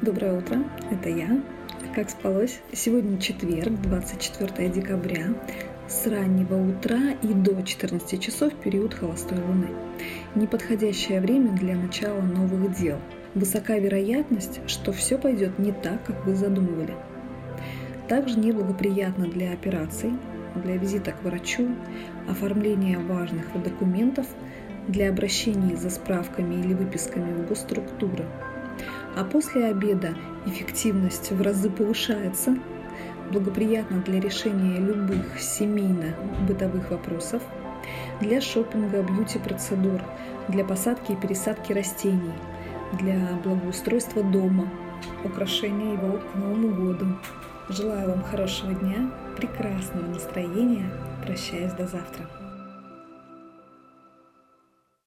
Доброе утро, это я. Как спалось? Сегодня четверг, 24 декабря. С раннего утра и до 14 часов период холостой луны. Неподходящее время для начала новых дел. Высока вероятность, что все пойдет не так, как вы задумывали. Также неблагоприятно для операций, для визита к врачу, оформления важных документов, для обращений за справками или выписками в госструктуры. А после обеда эффективность в разы повышается, благоприятно для решения любых семейно-бытовых вопросов, для шопинга, бьюти-процедур, для посадки и пересадки растений, для благоустройства дома, украшения его к Новому году. Желаю вам хорошего дня, прекрасного настроения. Прощаюсь до завтра.